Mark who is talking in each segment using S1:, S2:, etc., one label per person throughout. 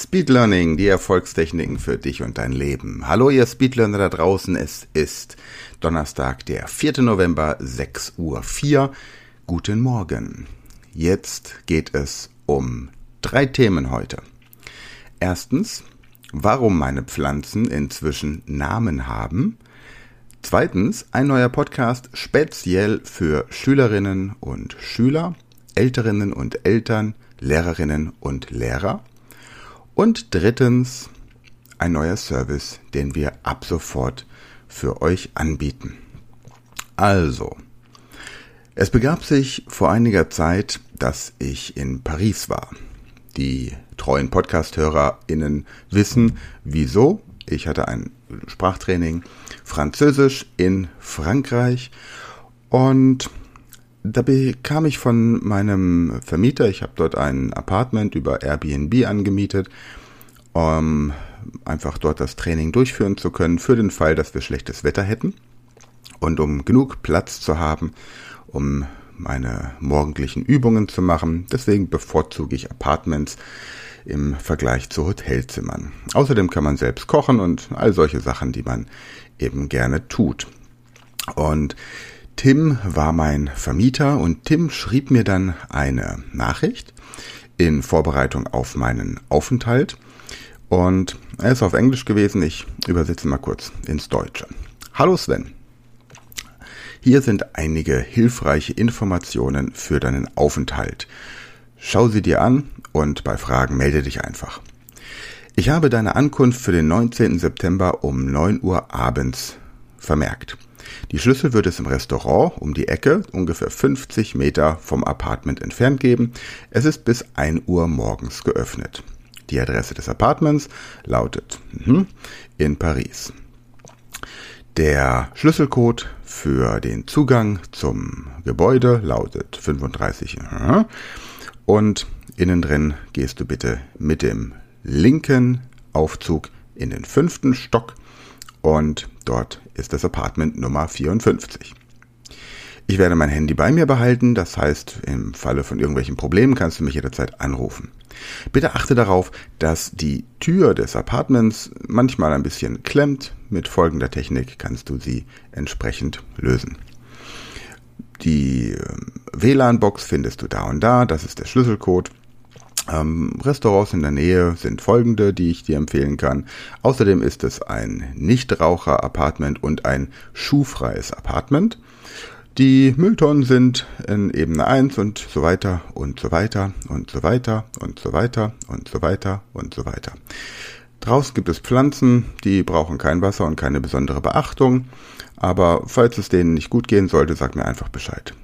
S1: Speed Learning, die Erfolgstechniken für dich und dein Leben. Hallo ihr Speedlearner da draußen, es ist Donnerstag, der 4. November, 6 Uhr 4. Guten Morgen. Jetzt geht es um drei Themen heute. Erstens, warum meine Pflanzen inzwischen Namen haben. Zweitens, ein neuer Podcast speziell für Schülerinnen und Schüler, Älterinnen und Eltern, Lehrerinnen und Lehrer. Und drittens ein neuer Service, den wir ab sofort für euch anbieten. Also, es begab sich vor einiger Zeit, dass ich in Paris war. Die treuen Podcast-HörerInnen wissen, wieso. Ich hatte ein Sprachtraining Französisch in Frankreich und da bekam ich von meinem Vermieter, ich habe dort ein Apartment über Airbnb angemietet, um einfach dort das Training durchführen zu können, für den Fall, dass wir schlechtes Wetter hätten und um genug Platz zu haben, um meine morgendlichen Übungen zu machen. Deswegen bevorzuge ich Apartments im Vergleich zu Hotelzimmern. Außerdem kann man selbst kochen und all solche Sachen, die man eben gerne tut. Und Tim war mein Vermieter und Tim schrieb mir dann eine Nachricht in Vorbereitung auf meinen Aufenthalt. Und er ist auf Englisch gewesen. Ich übersetze mal kurz ins Deutsche. Hallo Sven. Hier sind einige hilfreiche Informationen für deinen Aufenthalt. Schau sie dir an und bei Fragen melde dich einfach. Ich habe deine Ankunft für den 19. September um 9 Uhr abends vermerkt. Die Schlüssel wird es im Restaurant um die Ecke, ungefähr 50 Meter vom Apartment entfernt geben. Es ist bis 1 Uhr morgens geöffnet. Die Adresse des Apartments lautet mhm, in Paris. Der Schlüsselcode für den Zugang zum Gebäude lautet 35 mhm. und innen drin gehst du bitte mit dem linken Aufzug in den fünften Stock und dort ist das Apartment Nummer 54. Ich werde mein Handy bei mir behalten, das heißt, im Falle von irgendwelchen Problemen kannst du mich jederzeit anrufen. Bitte achte darauf, dass die Tür des Apartments manchmal ein bisschen klemmt. Mit folgender Technik kannst du sie entsprechend lösen. Die ähm, WLAN-Box findest du da und da, das ist der Schlüsselcode. Ähm, Restaurants in der Nähe sind folgende, die ich dir empfehlen kann. Außerdem ist es ein Nichtraucher-Apartment und ein schuhfreies Apartment. Die Mülltonnen sind in Ebene 1 und so weiter und so weiter und so weiter und so weiter und so weiter und so weiter. Draußen gibt es Pflanzen, die brauchen kein Wasser und keine besondere Beachtung. Aber falls es denen nicht gut gehen sollte, sag mir einfach Bescheid.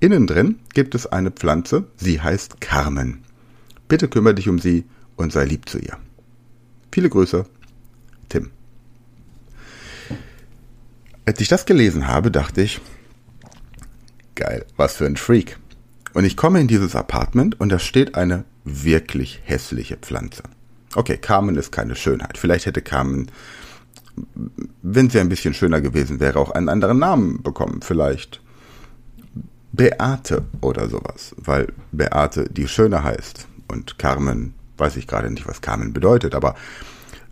S1: Innen drin gibt es eine Pflanze, sie heißt Carmen. Bitte kümmere dich um sie und sei lieb zu ihr. Viele Grüße, Tim. Als ich das gelesen habe, dachte ich, geil, was für ein Freak. Und ich komme in dieses Apartment und da steht eine wirklich hässliche Pflanze. Okay, Carmen ist keine Schönheit. Vielleicht hätte Carmen, wenn sie ein bisschen schöner gewesen wäre, auch einen anderen Namen bekommen. Vielleicht Beate oder sowas, weil Beate die Schöne heißt. Und Carmen, weiß ich gerade nicht, was Carmen bedeutet, aber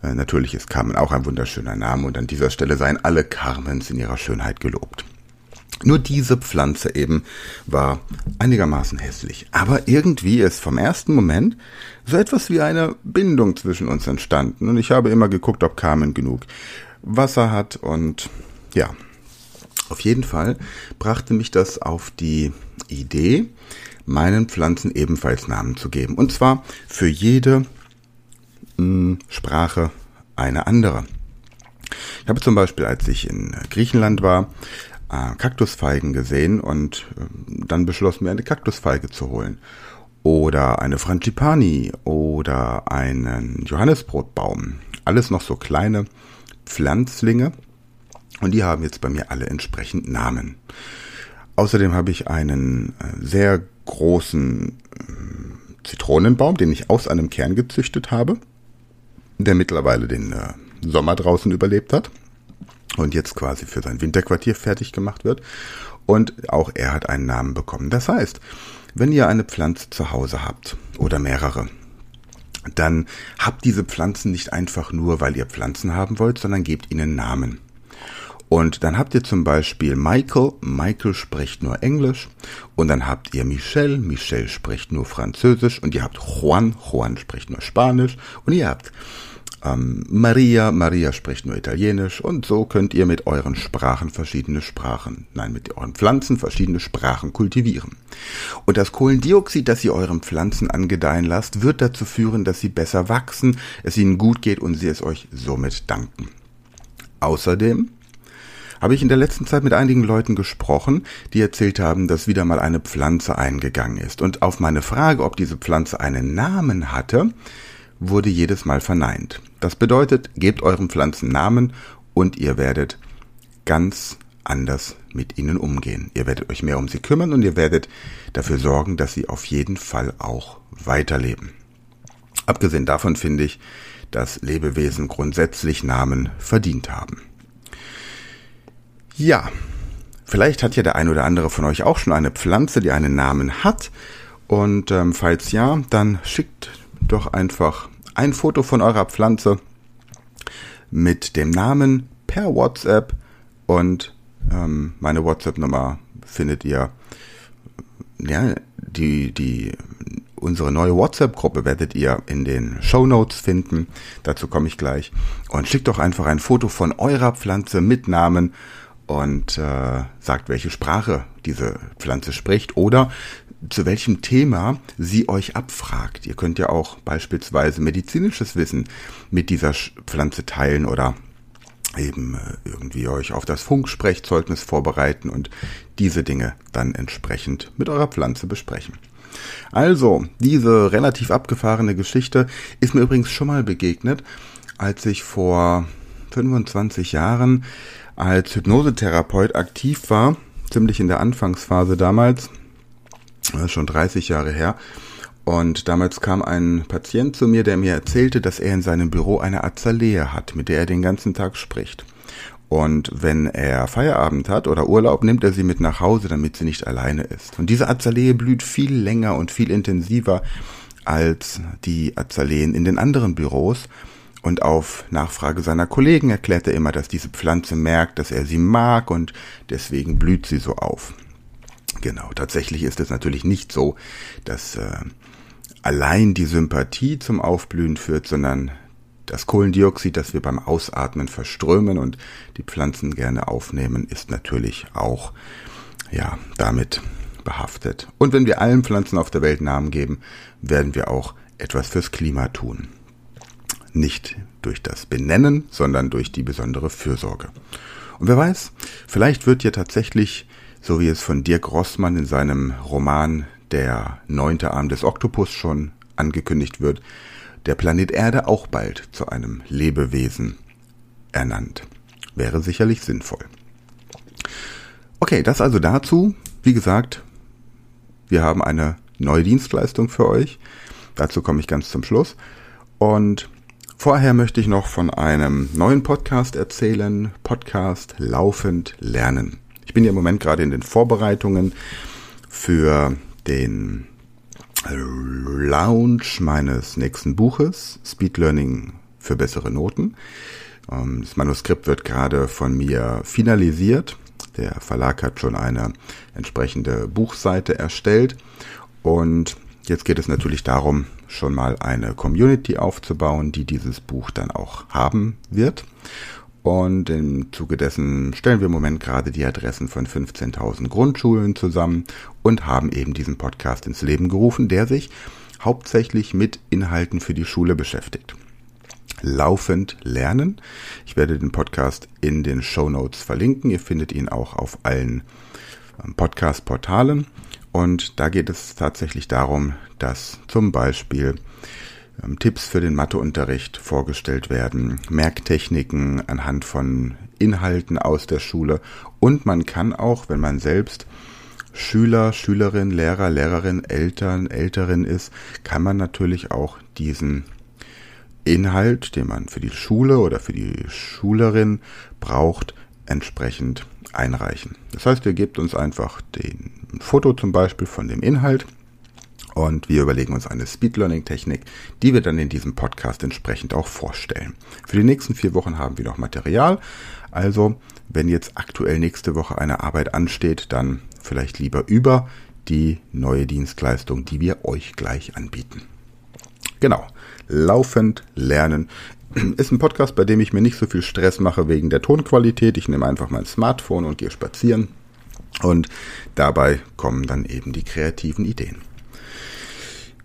S1: äh, natürlich ist Carmen auch ein wunderschöner Name und an dieser Stelle seien alle Carmens in ihrer Schönheit gelobt. Nur diese Pflanze eben war einigermaßen hässlich. Aber irgendwie ist vom ersten Moment so etwas wie eine Bindung zwischen uns entstanden. Und ich habe immer geguckt, ob Carmen genug Wasser hat. Und ja, auf jeden Fall brachte mich das auf die Idee, meinen Pflanzen ebenfalls Namen zu geben. Und zwar für jede mh, hm, Sprache eine andere. Ich habe zum Beispiel, als ich in Griechenland war, äh, Kaktusfeigen gesehen und äh, dann beschlossen, mir eine Kaktusfeige zu holen. Oder eine Frangipani oder einen Johannesbrotbaum. Alles noch so kleine Pflanzlinge. Und die haben jetzt bei mir alle entsprechend Namen. Außerdem habe ich einen äh, sehr großen äh, Zitronenbaum, den ich aus einem Kern gezüchtet habe, der mittlerweile den äh, Sommer draußen überlebt hat und jetzt quasi für sein Winterquartier fertig gemacht wird. Und auch er hat einen Namen bekommen. Das heißt, wenn ihr eine Pflanze zu Hause habt oder mehrere, dann habt diese Pflanzen nicht einfach nur, weil ihr Pflanzen haben wollt, sondern gebt ihnen Namen. Und dann habt ihr zum Beispiel Michael, Michael spricht nur Englisch. Und dann habt ihr Michelle, Michelle spricht nur Französisch. Und ihr habt Juan, Juan spricht nur Spanisch. Und ihr habt ähm, Maria, Maria spricht nur Italienisch. Und so könnt ihr mit euren Sprachen verschiedene Sprachen, nein, mit euren Pflanzen verschiedene Sprachen kultivieren. Und das Kohlendioxid, das ihr euren Pflanzen angedeihen lasst, wird dazu führen, dass sie besser wachsen, es ihnen gut geht und sie es euch somit danken. Außerdem habe ich in der letzten Zeit mit einigen Leuten gesprochen, die erzählt haben, dass wieder mal eine Pflanze eingegangen ist. Und auf meine Frage, ob diese Pflanze einen Namen hatte, wurde jedes Mal verneint. Das bedeutet, gebt euren Pflanzen Namen und ihr werdet ganz anders mit ihnen umgehen. Ihr werdet euch mehr um sie kümmern und ihr werdet dafür sorgen, dass sie auf jeden Fall auch weiterleben. Abgesehen davon finde ich, dass Lebewesen grundsätzlich Namen verdient haben. Ja, vielleicht hat ja der ein oder andere von euch auch schon eine Pflanze, die einen Namen hat. Und ähm, falls ja, dann schickt doch einfach ein Foto von eurer Pflanze mit dem Namen per WhatsApp und ähm, meine WhatsApp-Nummer findet ihr. Ja, die, die, unsere neue WhatsApp-Gruppe werdet ihr in den Show Notes finden. Dazu komme ich gleich. Und schickt doch einfach ein Foto von eurer Pflanze mit Namen und äh, sagt, welche Sprache diese Pflanze spricht oder zu welchem Thema sie euch abfragt. Ihr könnt ja auch beispielsweise medizinisches Wissen mit dieser Pflanze teilen oder eben äh, irgendwie euch auf das Funksprechzeugnis vorbereiten und diese Dinge dann entsprechend mit eurer Pflanze besprechen. Also, diese relativ abgefahrene Geschichte ist mir übrigens schon mal begegnet, als ich vor 25 Jahren als Hypnosetherapeut aktiv war, ziemlich in der Anfangsphase damals, schon 30 Jahre her. Und damals kam ein Patient zu mir, der mir erzählte, dass er in seinem Büro eine Azalee hat, mit der er den ganzen Tag spricht. Und wenn er Feierabend hat oder Urlaub, nimmt er sie mit nach Hause, damit sie nicht alleine ist. Und diese Azalee blüht viel länger und viel intensiver als die Azaleen in den anderen Büros. Und auf Nachfrage seiner Kollegen erklärt er immer, dass diese Pflanze merkt, dass er sie mag und deswegen blüht sie so auf. Genau, tatsächlich ist es natürlich nicht so, dass äh, allein die Sympathie zum Aufblühen führt, sondern das Kohlendioxid, das wir beim Ausatmen verströmen und die Pflanzen gerne aufnehmen, ist natürlich auch ja damit behaftet. Und wenn wir allen Pflanzen auf der Welt Namen geben, werden wir auch etwas fürs Klima tun nicht durch das Benennen, sondern durch die besondere Fürsorge. Und wer weiß, vielleicht wird ja tatsächlich, so wie es von Dirk Rossmann in seinem Roman Der neunte Arm des Oktopus schon angekündigt wird, der Planet Erde auch bald zu einem Lebewesen ernannt. Wäre sicherlich sinnvoll. Okay, das also dazu. Wie gesagt, wir haben eine neue Dienstleistung für euch. Dazu komme ich ganz zum Schluss. Und Vorher möchte ich noch von einem neuen Podcast erzählen. Podcast Laufend Lernen. Ich bin ja im Moment gerade in den Vorbereitungen für den Launch meines nächsten Buches, Speed Learning für bessere Noten. Ähm, das Manuskript wird gerade von mir finalisiert. Der Verlag hat schon eine entsprechende Buchseite erstellt. Und jetzt geht es natürlich darum, schon mal eine Community aufzubauen, die dieses Buch dann auch haben wird. Und im Zuge dessen stellen wir im Moment gerade die Adressen von 15.000 Grundschulen zusammen und haben eben diesen Podcast ins Leben gerufen, der sich hauptsächlich mit Inhalten für die Schule beschäftigt. Laufend lernen. Ich werde den Podcast in den Show Notes verlinken. Ihr findet ihn auch auf allen ähm, Podcast-Portalen. Und da geht es tatsächlich darum, dass zum Beispiel ähm, Tipps für den Matheunterricht vorgestellt werden, Merktechniken anhand von Inhalten aus der Schule. Und man kann auch, wenn man selbst Schüler, Schülerin, Lehrer, Lehrerin, Eltern, Älterin ist, kann man natürlich auch diesen Inhalt, den man für die Schule oder für die Schülerin braucht, entsprechend einreichen. Das heißt, ihr gebt uns einfach den Foto zum Beispiel von dem Inhalt Und wir überlegen uns eine Speed Learning Technik, die wir dann in diesem Podcast entsprechend auch vorstellen. Für die nächsten vier Wochen haben wir noch Material. Also, wenn jetzt aktuell nächste Woche eine Arbeit ansteht, dann vielleicht lieber über die neue Dienstleistung, die wir euch gleich anbieten. Genau. Laufend lernen ist ein Podcast, bei dem ich mir nicht so viel Stress mache wegen der Tonqualität. Ich nehme einfach mein Smartphone und gehe spazieren. Und dabei kommen dann eben die kreativen Ideen.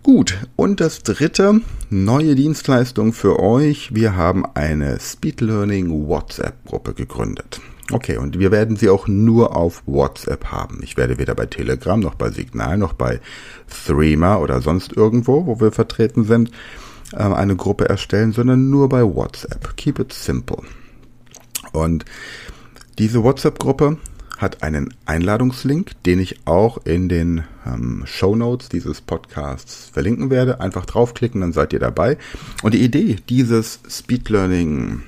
S1: Gut, und das dritte, neue Dienstleistung für euch. Wir haben eine Speed Learning WhatsApp-Gruppe gegründet. Okay, und wir werden sie auch nur auf WhatsApp haben. Ich werde weder bei Telegram noch bei Signal noch bei Threema oder sonst irgendwo, wo wir vertreten sind, ähm, eine Gruppe erstellen, sondern nur bei WhatsApp. Keep it simple. Und diese WhatsApp-Gruppe hat einen Einladungslink, den ich auch in den ähm, Show Notes dieses Podcasts verlinken werde. Einfach draufklicken, dann seid ihr dabei. Und die Idee dieses Speed Learning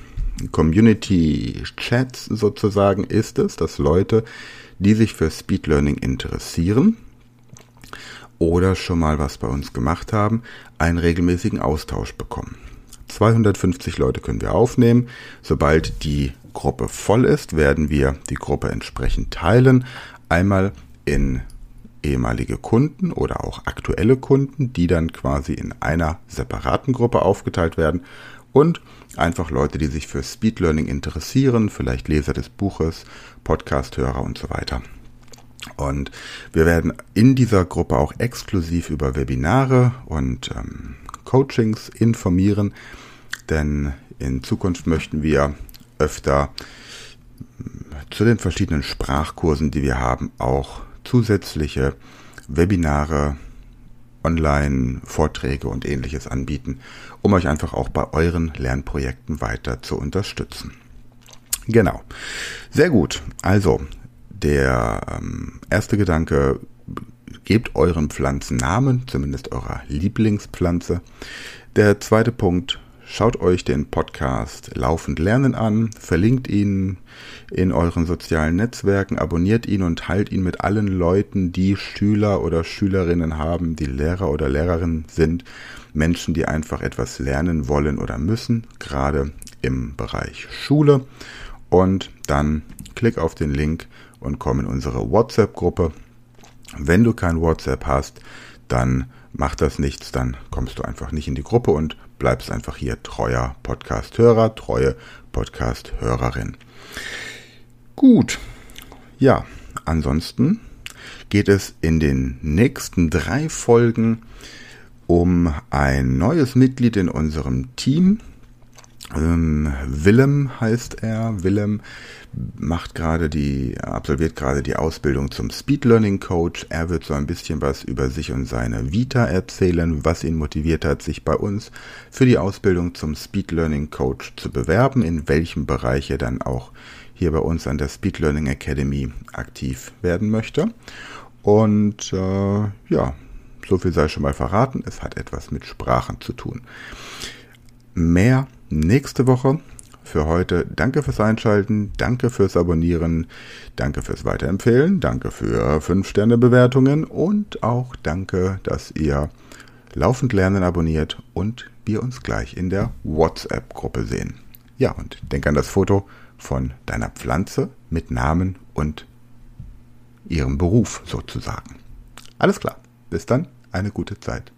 S1: Community Chats sozusagen ist es, dass Leute, die sich für Speed Learning interessieren oder schon mal was bei uns gemacht haben, einen regelmäßigen Austausch bekommen. 250 Leute können wir aufnehmen. Sobald die Gruppe voll ist, werden wir die Gruppe entsprechend teilen. Einmal in ehemalige Kunden oder auch aktuelle Kunden, die dann quasi in einer separaten Gruppe aufgeteilt werden und einfach Leute, die sich für Speed Learning interessieren, vielleicht Leser des Buches, Podcast-Hörer und so weiter. Und wir werden in dieser Gruppe auch exklusiv über Webinare und ähm, Coachings informieren, denn in Zukunft möchten wir öfter zu den verschiedenen Sprachkursen, die wir haben, auch zusätzliche Webinare, Online-Vorträge und ähnliches anbieten, um euch einfach auch bei euren Lernprojekten weiter zu unterstützen. Genau. Sehr gut. Also, der ähm, erste Gedanke, gebt euren Pflanzen Namen, zumindest eurer Lieblingspflanze. Der zweite Punkt, Schaut euch den Podcast Laufend Lernen an, verlinkt ihn in euren sozialen Netzwerken, abonniert ihn und teilt ihn mit allen Leuten, die Schüler oder Schülerinnen haben, die Lehrer oder Lehrerinnen sind, Menschen, die einfach etwas lernen wollen oder müssen, gerade im Bereich Schule. Und dann klick auf den Link und komm in unsere WhatsApp-Gruppe. Wenn du kein WhatsApp hast, dann macht das nichts, dann kommst du einfach nicht in die Gruppe und bleibst einfach hier treuer Podcast-Hörer, treue Podcast-Hörerin. Gut, ja, ansonsten geht es in den nächsten drei Folgen um ein neues Mitglied in unserem Team. Ähm, Willem heißt er. Willem macht gerade die, absolviert gerade die Ausbildung zum Speed Learning Coach. Er wird so ein bisschen was über sich und seine Vita erzählen, was ihn motiviert hat, sich bei uns für die Ausbildung zum Speed Learning Coach zu bewerben, in welchem Bereich er dann auch hier bei uns an der Speed Learning Academy aktiv werden möchte. Und äh, ja, so viel sei schon mal verraten, es hat etwas mit Sprachen zu tun. Mehr nächste Woche. Für heute danke fürs Einschalten, danke fürs Abonnieren, danke fürs Weiterempfehlen, danke für 5-Sterne-Bewertungen und auch danke, dass ihr laufend Lernen abonniert und wir uns gleich in der WhatsApp-Gruppe sehen. Ja, und denk an das Foto von deiner Pflanze mit Namen und ihrem Beruf sozusagen. Alles klar. Bis dann, eine gute Zeit.